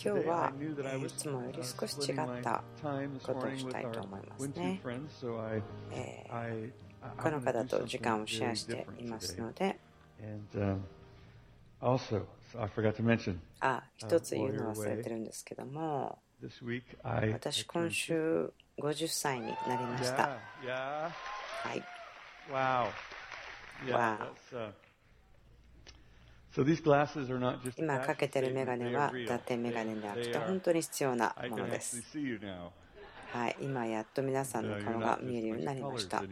今日はいつもより少し違ったことをしたいと思いますね。この方と時間をシェアしていますので、あ一つ言うの忘れてるんですけども、私、今週50歳になりました。はい。今かけてる眼鏡は伊達眼鏡であって本当に必要なものです、はい、今やっと皆さんの顔が見えるようになりました。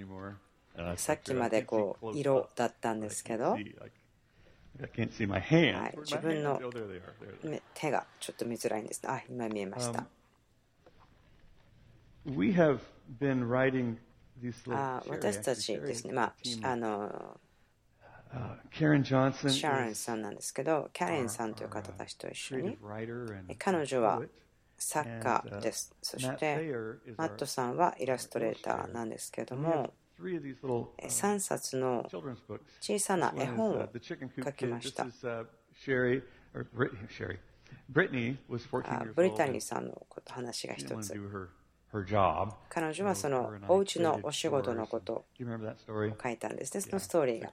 さっきまでこう色だったんですけど、はい、自分の手がちょっと見づらいんです。あ今見えました。あ私たちですね、まああのシャーレンさんなんですけど、キャレンさんという方たちと一緒に、彼女は作家です。そして、マットさんはイラストレーターなんですけども、3冊の小さな絵本を描きました。ブリタニーさんの話が一つ。彼女はそのお家のお仕事のことを書いたんです。ね、そのストーリーが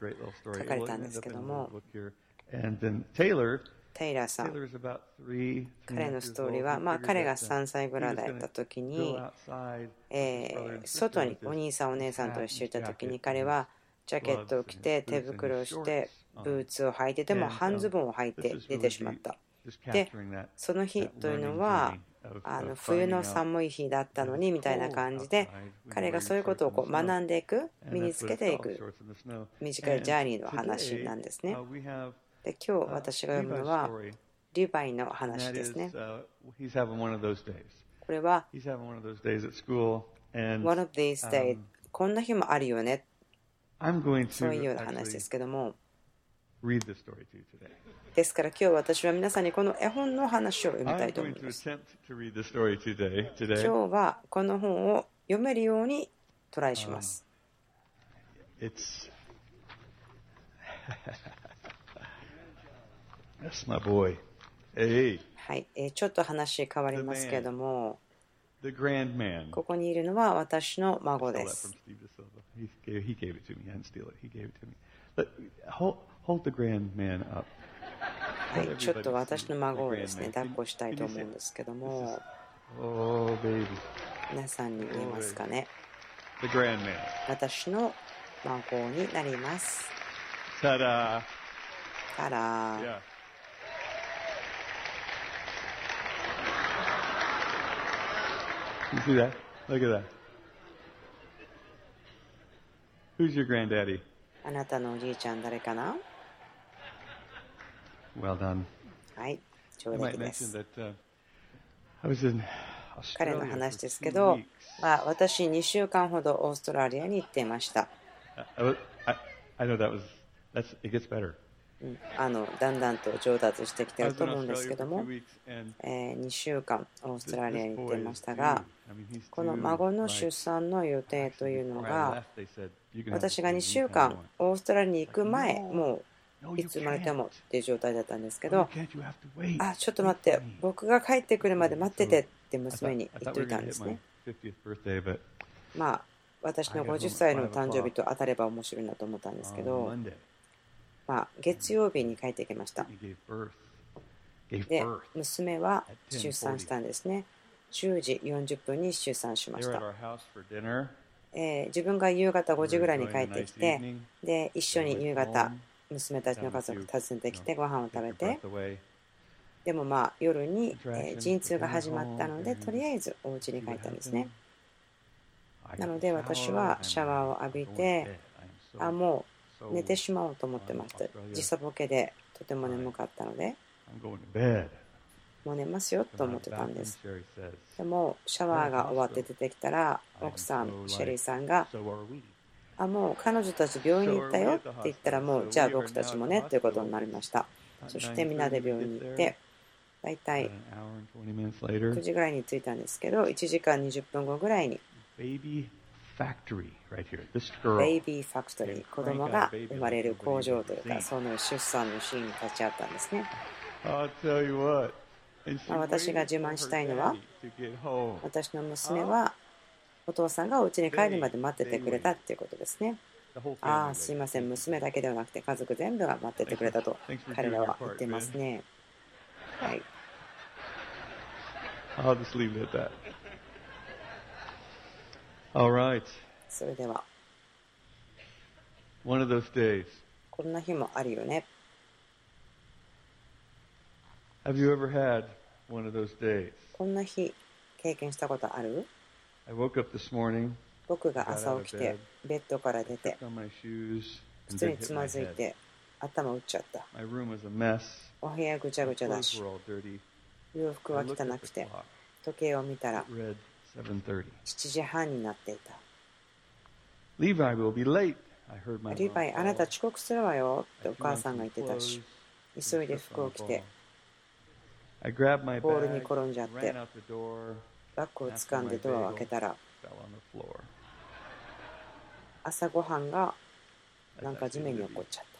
書かれたんですけども、テイラーさん、彼のストーリーは、ま、彼が3歳ぐらいだったときに、えー、外にお兄さん、お姉さんと一緒にいたときに、彼はジャケットを着て、手袋をして、ブーツを履いて、でも半ズボンを履いて出てしまった。でその日というのはあの冬の寒い日だったのにみたいな感じで彼がそういうことをこう学んでいく身につけていく短いジャーニーの話なんですね。で今日私が読むのはリヴァイの話ですね。これはこんな日もあるよね。そういうような話ですけども。ですから今日私は皆さんにこの絵本の話を読みたいと思います。今日はこの本を読めるようにトライします。はい、ちょっと話変わりますけれども。ここにいるのは私の孫です。はい、ちょっと私の孫をですね、抱っこしたいと思うんですけども、皆さんに見えますかね？私の孫になります。たらー。ら。あなたのおじいちゃん誰かな?はい、上出来です。彼の話ですけど、まあ、私、2週間ほどオーストラリアに行っていました。あのだんだんと上達してきていると思うんですけども、え、2週間オーストラリアに行っていましたがこの孫の出産の予定というのが私が2週間オーストラリアに行く前もういつ生まれてもっていう状態だったんですけど、あ、ちょっと待って、僕が帰ってくるまで待っててって娘に言っといたんですね。まあ、私の50歳の誕生日と当たれば面白いなと思ったんですけど、まあ、月曜日に帰ってきました。で、娘は出産したんですね。10時40分に出産しました。え、自分が夕方5時ぐらいに帰ってきて、で、一緒に夕方、娘たちの家族訪ねてきてご飯を食べて.でもまあ夜に、えー陣痛が始まったのでとりあえずお家に帰ったんですねなので私はシャワーを浴びてあもう寝てしまおうと思ってました時差ボケでとても眠かったので.もう寝ますよと思ってたんですでもシャワーが終わって出てきたら奥さんシェリーさんが.あもう彼女たち病院に行ったよって言ったらもうじゃあ僕たちもねということになりました。そしてみんなで病院に行って大体 an hour and 20 minutes later, 9時ぐらいに着いたんですけど1時間20分後ぐらいに。Baby factory right here. This girl. ベイビーファクトリー子供が生まれる工場というかその出産のシーンに立ち会ったんですね。私が自慢したいのは、私の娘はお父さんがお家に帰るまで待っててくれたっていうことですね。ああ、すいません、娘だけではなくて家族全部が待っててくれたと 彼らは言っていますね。はい。I'll just leave it at that. All right. それでは。One of those days. こんな日もあるよね。Have you ever had one of those days? こんな日経験したことある？僕が朝起きてベッドから出て靴につまずいて頭打っちゃった。お部屋ぐちゃぐちゃだし。洋服は汚くて、時計を見たら7時半になっていた。リヴァイ、あなた遅刻するわよってお母さんが言ってたし、急いで服を着て、ボールに転んじゃって、バッグを掴んでドアを開けたら、朝ごはんがなんか地面に落っこっちゃった。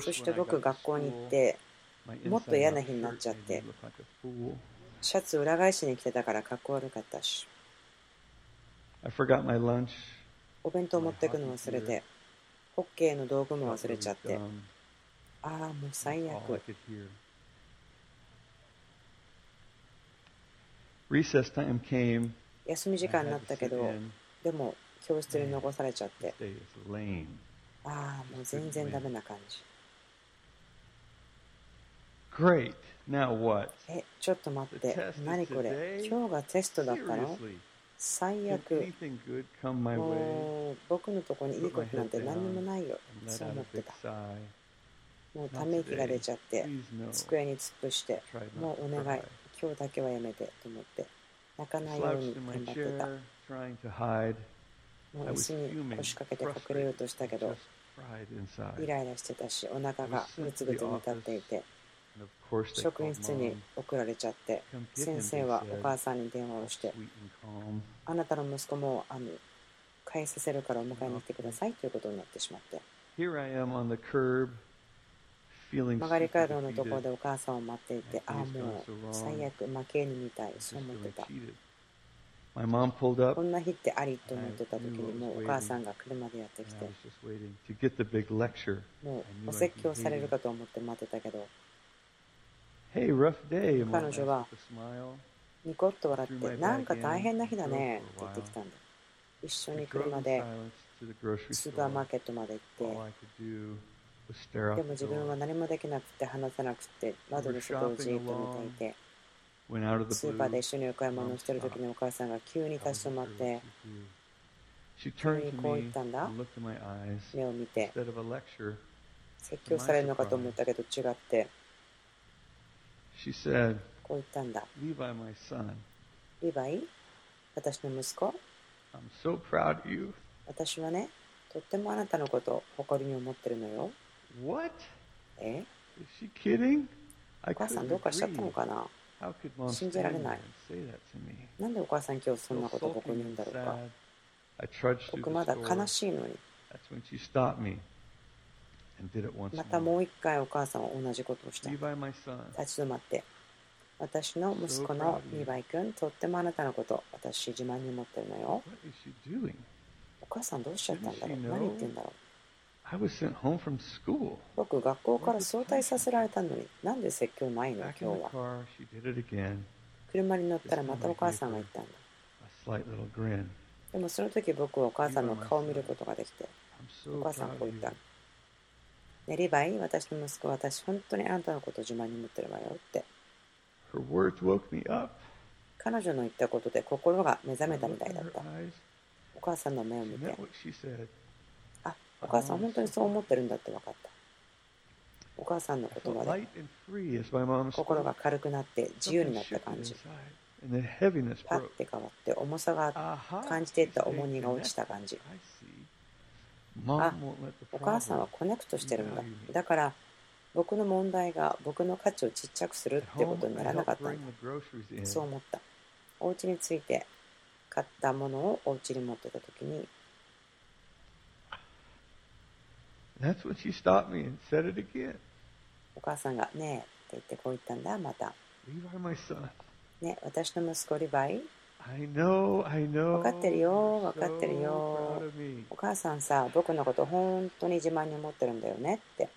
そして僕学校に行ってもっと嫌な日になっちゃってシャツ裏返しに着てたからかっこ悪かったしお弁当持ってくの忘れてホッケーの道具も忘れちゃって。ああもう最悪休み時間になったけどでも教室に残されちゃってああ、もう全然ダメな感じ。Great. Now what? え、ちょっと待って。何これ？今日がテストだったの？最悪。もう僕のとこにいいことなんて何にもないよ。そう思ってた。もうため息が出ちゃって、机に突っ伏して、もうお願い、今日だけはやめてと思って、泣かないように頑張ってた。もう椅子に腰掛けて隠れようとしたけど、イライラしてたし、お腹がぐつぐつ煮立っていて、職員室に送られちゃって、先生はお母さんに電話をして、あなたの息子もあの返させるからお迎えに来てくださいということになってしまって。曲がり角のところでお母さんを待っていて、ああ、もう最悪、負けにみたい、そう思ってた。こんな日ってありと思ってた時にもうお母さんが車でやってきて。もうお説教されるかと思って待ってたけど。彼女はニコッと笑ってなんか大変な日だねって言ってきたんだ。一緒に車でスーパーマーケットまで行ってでも自分は何もできなくて話せなくて窓の外をじーっと見ていてスーパーで一緒にお買い物をしている時にお母さんが急に立ち止まって急にこう言ったんだ。目を見て。説教されるのかと思ったけど違って。こう言ったんだ。リヴァイ私の息子？私はねとってもあなたのことを誇りに思ってるのよえお母さんどうかしちゃったのかな？信じられない。なんでお母さん今日そんなこと僕に言うんだろうか？僕まだ悲しいのに。またもう一回お母さんは同じことをした。立ち止まって。私の息子のリヴァイ君、とってもあなたのこと、私自慢に思ってるのよ。お母さんどうしちゃったんだろう？何言ってんだろう僕、学校から早退させられたのに、なんで説教ないの今日は？車に乗ったらまたお母さんが言ったんだ。でもその時僕はお母さんの顔を見ることができて、お母さんこう言った。ね、リヴァイ、私の息子、私本当にあなたのことを自慢に持ってるわよって。彼女の言ったことで心が目覚めたみたいだった。お母さんの目を見て、お母さん本当にそう思ってるんだって分かった。お母さんの言葉で心が軽くなって自由になった感じ。パッて変わって重さが感じていた重荷が落ちた感じ。あ、お母さんはコネクトしてるんだ。だから僕の問題が僕の価値をちっちゃくするってことにならなかったんだ。そう思った。お家について買ったものをお家に持ってた時にお母さんが、ねえって言ってこう言ったんだ、また。ね、私の息子リヴァイ。分かってるよ、分かってるよ。お母さんさ、僕のこと本当に自慢に思ってるんだよねって。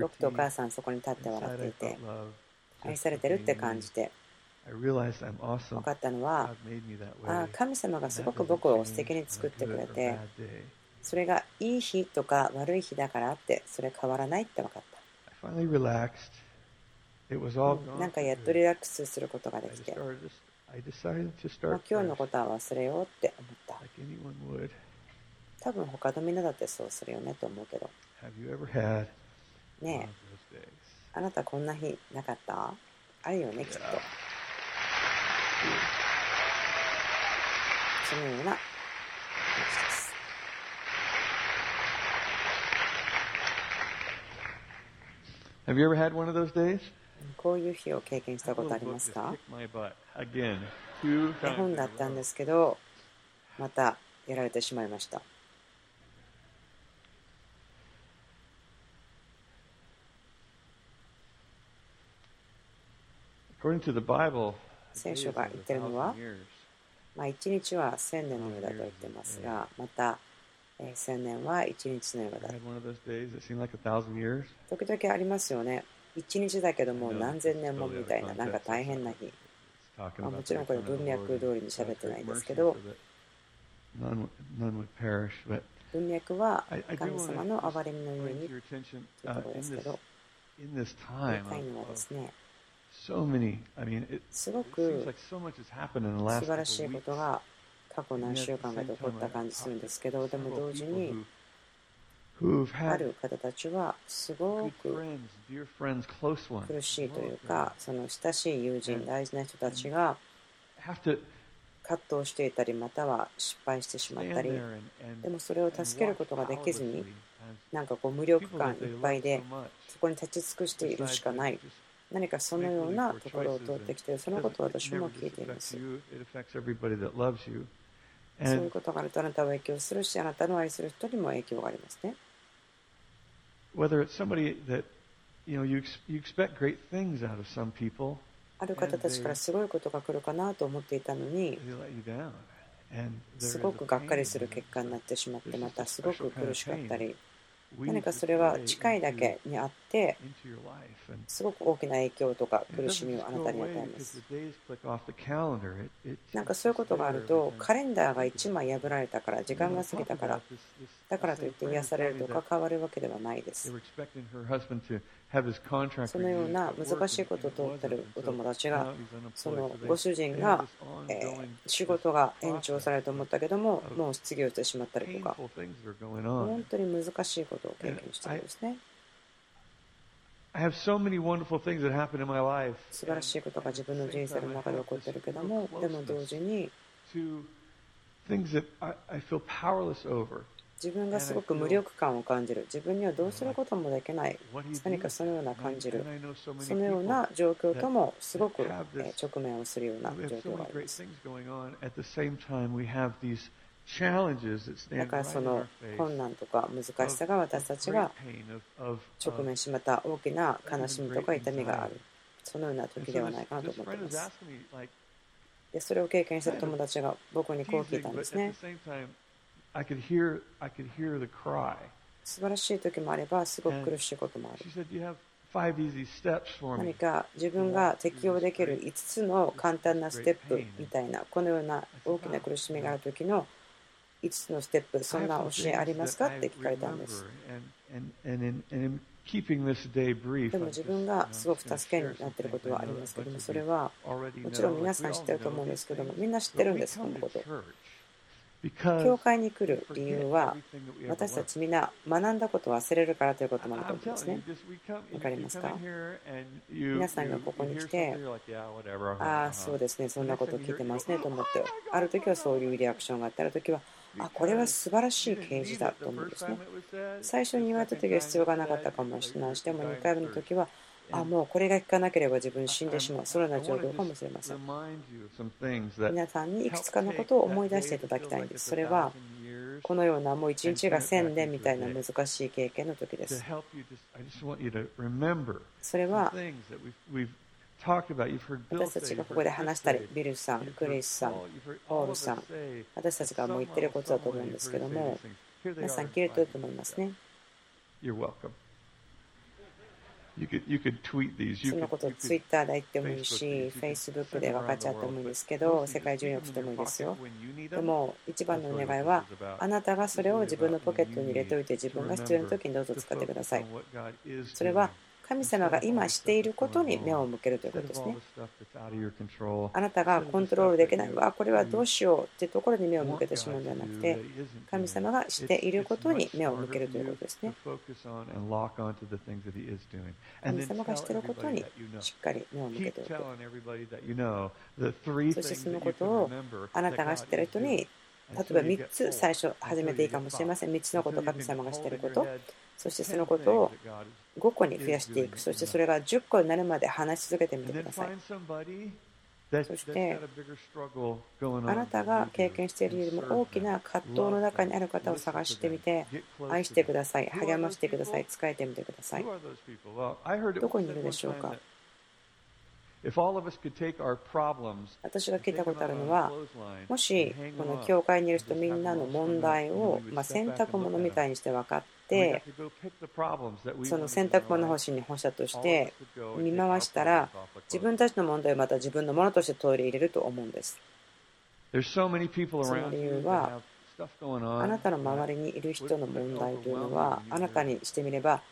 僕とお母さんそこに立って笑っていて、愛されてるって感じて。分かったのは、あ神様がすごく僕を素敵に作ってくれて、それがいい日とか悪い日だからって、それ変わらないって分かった。なんかやっとリラックスすることができて、まあ、今日のことは忘れようって思った。多分他のみんなだってそうするよねと思うけど。ねえ、あなたこんな日なかった？あるよね、きっと。そのような話です。Have you ever had one of those days? こういう日を経験したことありますか？絵本だったんですけど、またやられてしまいました。聖書が言ってるのは、まあ、1日は1000年のようだと言ってますが、また、えー、1000年は1日のようだ。時々ありますよね。1日だけども何千年もみたいな、なんか大変な日。まあ、もちろんこれ文脈通りに喋ってないんですけど、文脈は神様の憐れみのようにというところですけど、言いたいのはですね、すごく素晴らしいことが過去何週間かで起こった感じするんですけど、でも同時に、ある方たちはすごく苦しいというか、その親しい友人、大事な人たちが葛藤していたり、または失敗してしまったり、でもそれを助けることができずに、なんかこう無力感いっぱいで、そこに立ち尽くしているしかない。何かそのようなところを通ってきている、そのことを私も聞いています。そういうことがあるとあなたは影響するし、あなたの愛する人にも影響がありますね。whether it's somebody that you know you, you expect great things out of some people ある方たちからすごいことが来るかなと思っていたのにすごくがっかりする結果になってしまってまたすごく苦しかったり何かそれは近いだけにあってすごく大きな影響とか苦しみをあなたに与えますなんかそういうことがあるとカレンダーが1枚破られたから時間が過ぎたからだからといって癒されるとか変わるわけではないですそのような難しいことを通っているお友達がそのご主人が、え仕事が延長されると思ったけどももう失業してしまったりとか。本当に難しいことを経験しているんですね。素晴らしいことが自分の人生の中で起こっているけどもでも同時に自分がすごく無力感を感じる。自分にはどうすることもできない。何かそのような感じる。そのような状況ともすごく直面をするような状況があります。だからその困難とか難しさが私たちが直面しまた大きな悲しみとか痛みがある。そのような時ではないかなと思っています。でそれを経験した友達が僕にこう聞いたんですね。I could hear, I could hear the cry. 素晴らしい時もあれば、すごく苦しいこともある。何か自分が適用できる5つの簡単なステップみたいな、このような大きな苦しみがある時の5つのステップ、そんな教えありますか？って聞かれたんです。でも自分がすごく助けになっていることはありますけども、それはもちろん皆さん知ってると思うんですけども、みんな知ってるんです、このこと。教会に来る理由は私たちみんな学んだことを忘れるからということもあると思うんですね。わかりますか？皆さんがここに来て、ああ、そうですね、そんなこと聞いてますねと思って、ある時はそういうリアクションがあって、ある時は、あ、これは素晴らしい啓示だと思うんですね。最初に言われた時は必要がなかったかもしれないし、でも2回目の時は、あもうこれが効かなければ自分死んでしまう。そのような状況かもしれません皆さんにいくつかのことを思い出していただきたいんですそれはこのようなもう一日が1000年みたいな難しい経験の時です。それは私たちがここで話したり、ビルさん、クリスさん、ポールさん、私たちがもう言ってることだと思うんですけども、皆さん聞いてると思いますね。そのことをツイッターで言ってもいいし、フェイスブックで分かっちゃってもいいですけど、世界中に送ってもいいですよ。でも、一番のお願いは、あなたがそれを自分のポケットに入れておいて、自分が必要な時にどうぞ使ってください。それは神様が今していることに目を向けるということですね。あなたがコントロールできない、わ、これはどうしようというところに目を向けてしまうんではなくて、神様がしていることに目を向けるということですね。神様がしていることにしっかり目を向けておく。そしてそのことをあなたが知っている人に例えば3つ最初始めていいかもしれません。3つのこと、神様がしていること。そしてそのことを5個に増やしていく。そしてそれが10個になるまで話し続けてみてください。そしてあなたが経験しているよりも大きな葛藤の中にある方を探してみて愛してください、励ましてください、使えてみてください。どこにいるでしょうか？私が聞いたことあるのは、もしこの教会にいる人みんなの問題を、ま洗濯物みたいにして分かって、その洗濯物干しに干したとして見回したら、自分たちの問題をまた自分のものとして取り入れると思うんです。その理由は、あなたの周りにいる人の問題というのは、あなたにしてみれば、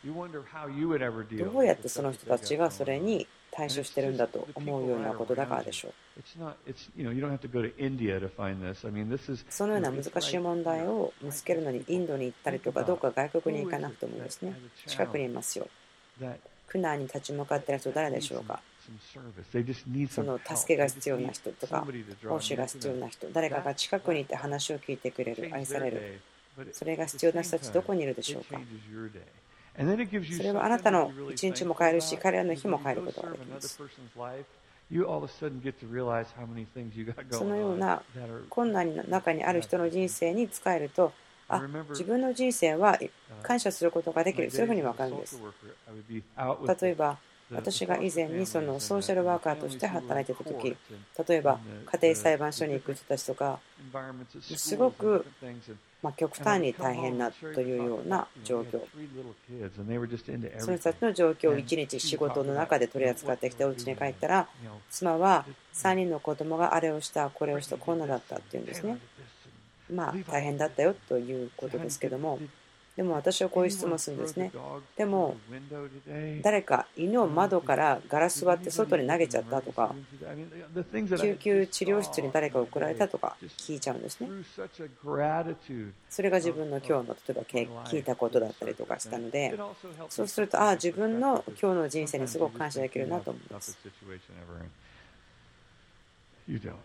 どうやってその人たちがそれに対処してるんだと思うようなことだからでしょう。そのような難しい問題を見つけるのにインドに行ったりとか、どうか外国に行かなくてもいいですね。近くにいますよ。苦難に立ち向かっている人誰でしょうかその助けが必要な人とか、奉仕が必要な人、誰かが近くにいて話を聞いてくれる、愛される、それが必要な人たちどこにいるでしょうか？それはあなたの一日も変えるし、彼らの日も変えることができます。そのような困難の中にある人の人生に使えると、あ自分の人生は感謝することができる、そういうふうに分かるんです。例えば、私が以前にそのソーシャルワーカーとして働いていた時例えば家庭裁判所に行く人たちとかすごくま極端に大変なというような状況。その人たちの状況を一日仕事の中で取り扱ってきてお家に帰ったら妻は3人の子供があれをしたこれをしたこんなだったっていうんですね。まあ大変だったよということですけどもでも私はこういう質問するんですね。でも、誰か犬を窓からガラス割って外に投げちゃったとか、救急治療室に誰か送られたとか聞いちゃうんですね。それが自分の今日の例えば聞いたことだったりとかしたので、そうすると、ああ、自分の今日の人生にすごく感謝できるなと思います。You don't.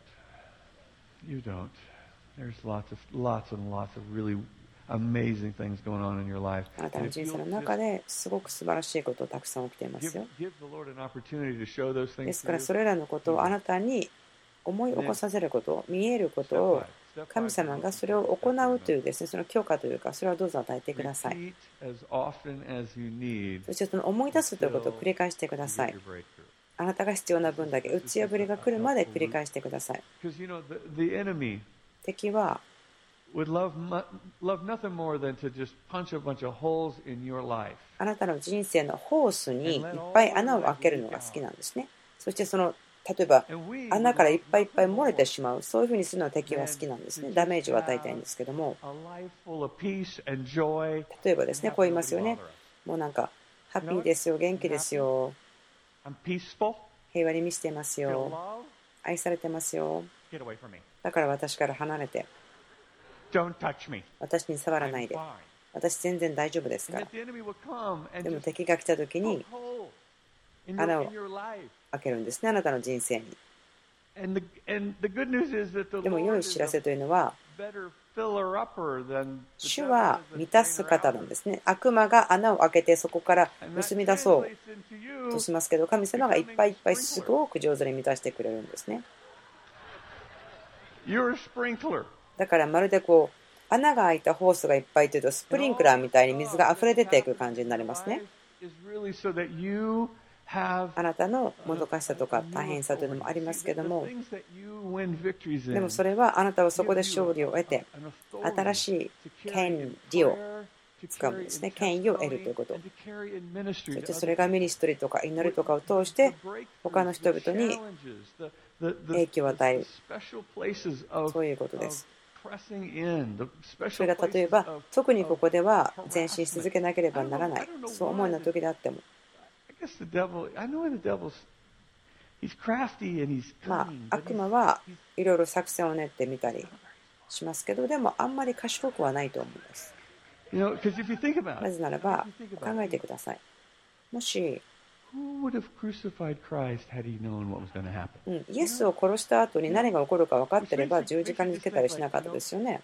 You don't. There's lots of lots and lots of really あなたの人生の中ですごく素晴らしいことたくさん起きていますよ。ですからそれらのことをあなたに思い起こさせること、見えることを神様がそれを行うというですね、その許可というか、それをどうぞ与えてください。そしてその思い出すということを繰り返してください。あなたが必要な分だけ打ち破りが来るまで繰り返してください。敵は would love, love nothing more than to just punch a bunch of holes in your life. あなたの人生のホースにいっぱい穴を開けるのが好きなんですね。そしてその例えば穴からいっぱいいっぱい漏れてしまうそういうふうにするのは敵は好きなんですね。ダメージを与えたいんですけども例えばですねこう言いますよね。もうなんかハッピーですよ元気ですよ平和に満ちていますよ愛されてますよだから私から離れて私に触らないで。私全然大丈夫ですから。でも敵が来た時に穴を開けるんですね、あなたの人生に。でも良い知らせというのは、主は満たす方なんですね。悪魔が穴を開けてそこから盗み出そうとしますけど、神様がいっぱいいっぱいすごく上手に満たしてくれるんですね。だからまるでこう穴が開いたホースがいっぱいというとスプリンクラーみたいに水が溢れ出ていく感じになりますね。あなたのもどかしさとか大変さというのもありますけどもでもそれはあなたはそこで勝利を得て新しい権利を使うんですね。権威を得るということそしてそれがミニストリーとか祈りとかを通して他の人々に影響を与える。そういうことですそれが例えば特にここでは前進し続けなければならないそう思うような時であってもまあ、悪魔はいろいろ作戦を練ってみたりしますけど、でもあんまり賢くはないと思うんです。なぜならば、考えてください。もし、うん、イエスを殺した後に何が起こるか分かってれば十字架につけたりしなかったですよね。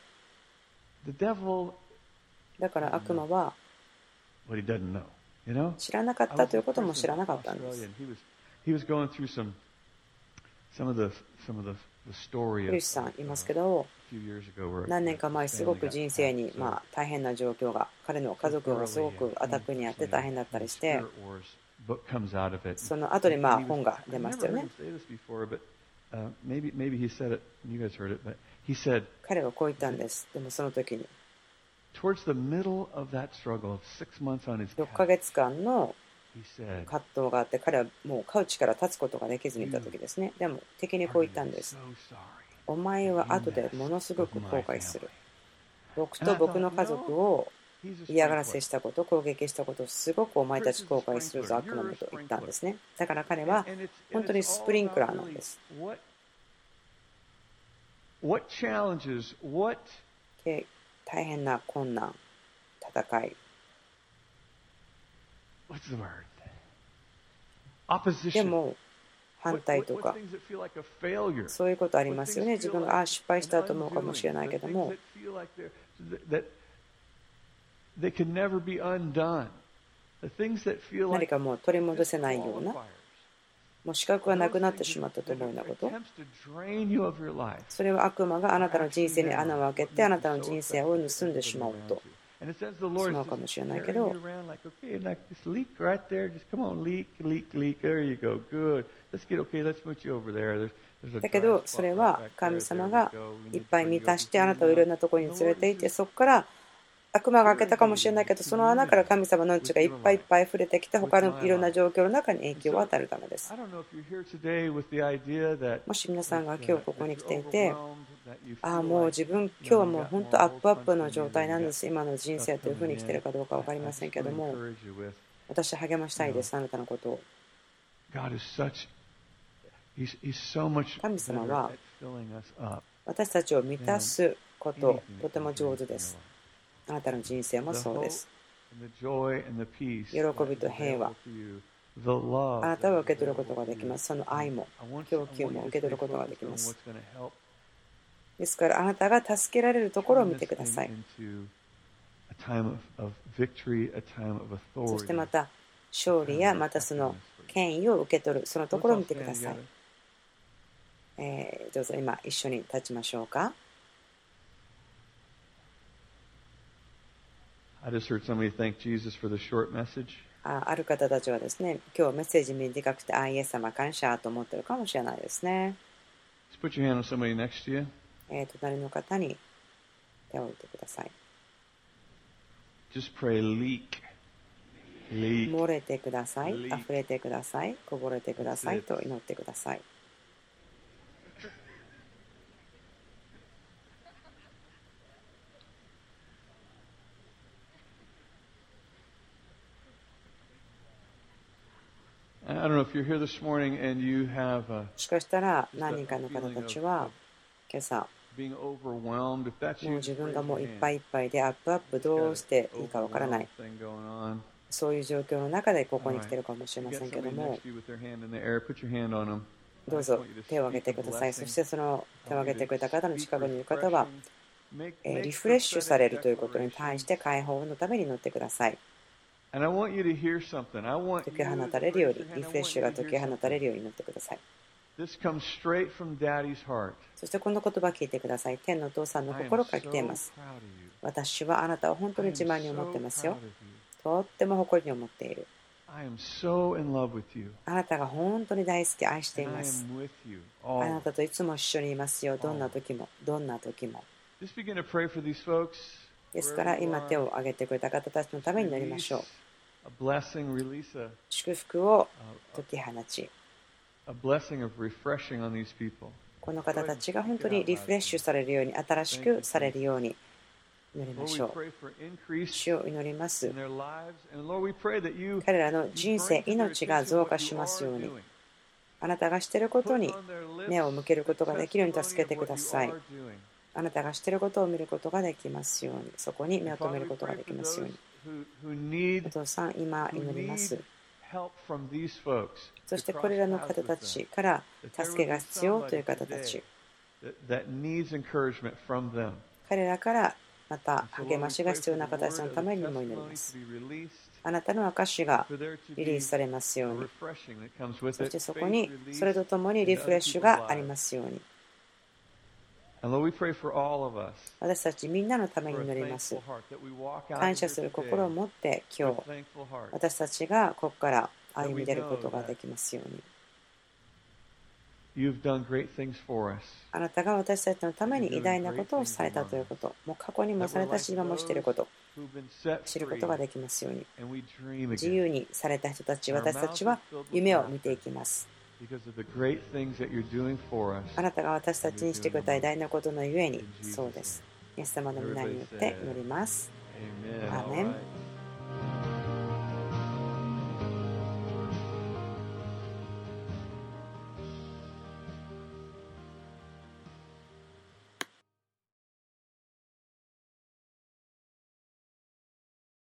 だから悪魔は知らなかったということも知らなかったんです。ユリスさんいますけど、何年か前、すごく人生にまあ大変な状況が、彼の家族がすごくアタックにあって大変だったりして、その後にまあ本が出ましたよね。彼はこう言ったんです。でもその時に。6ヶ月間の葛藤があって、彼はもうカウチから立つことができずにいた時ですね。でも敵にこう言ったんです。お前は後でものすごく後悔する。僕と僕の家族を嫌がらせしたこと、攻撃したことをすごくお前たち後悔するぞ、悪魔めと言ったんですね。だから彼は本当にスプリンクラーなんです。大変な困難、戦い。でも、反対とか、そういうことありますよね。自分があ失敗したと思うかもしれないけども、何かもう取り戻せないようなもう資格がなくなってしまったと思うようなこと。それは悪魔があなたの人生に穴を開けてあなたの人生を盗んでしまうと。しまうかもしれないけどだけどそれは神様がいっぱい満たしてあなたをいろんなところに連れて行ってそこから悪魔が開けたかもしれないけど、その穴から神様のうちがいっぱいいっぱい溢れてきて、他のいろんな状況の中に影響を与えるためです。もし皆さんが今日ここに来ていて、ああ、もう自分、今日はもう本当アップアップの状態なんです、今の人生というふうに来てるかどうか分かりませんけども、私、励ましたいです、あなたのことを。神様は私たちを満たすこと、とても上手です。あなたの人生もそうです。喜びと平和。あなたは受け取ることができます。その愛も、供給も受け取ることができます。ですから、あなたが助けられるところを見てください。そしてまた、勝利やまたその権威を受け取る、そのところを見てください。えー、どうぞ今一緒に立ちましょうか。ある方たちはですね、今日メッセージ短くて、あ、イエス様感謝と思ってるかもしれないですね。隣の方に手を置いてください。Pray, 漏れてください。溢れてください。こぼれてください。と祈ってください。しかしたら何人かの方たちは今朝もう自分がもういっぱいいっぱいでアップアップどうしていいかわからないそういう状況の中でここに来てるかもしれませんけども。どうぞ手を挙げてください。そしてその手を挙げてくれた方の近くにいる方はリフレッシュされるということに対して解放のために祈ってください。解き放たれるように、リフレッシュが解き放たれるように祈ってください。そしてこの言葉聞いてください。天のお父さんの心から来ています。私はあなたを本当に自慢に思ってますよ。とっても誇りに思っている。あなたが本当に大好き、愛しています。あなたといつも一緒にいますよ。どんな時も、どんな時も。ですから今手を挙げてくれた方たちのためになりましょう。祝福を解き放ち、この方たちが本当にリフレッシュされるように、新しくされるように祈りましょう。主を祈ります。彼らの人生、命が増加しますように。あなたがしていることに目を向けることができるように助けてください。あなたがしていることを見ることができますように、そこに目を留めることができますように。お父さん、今祈ります。そしてこれらの方たちから助けが必要という方たち。彼らからまた励ましが必要な方たちのためにも祈ります。あなたの証がリリースされますように。そしてそこにそれとともにリフレッシュがありますように。私たちみんなのために祈ります。感謝する心を持って今日、私たちがここから歩み出ることができますように。あなたが私たちのために偉大なことをされたということ、もう過去にもされたし、今もしていること、知ることができますように。自由にされた人たち、私たちは夢を見ていきます。あなたが私たちにしてくれた偉大なことのゆえに、そうです。イエス様の皆によって祈ります。アーメン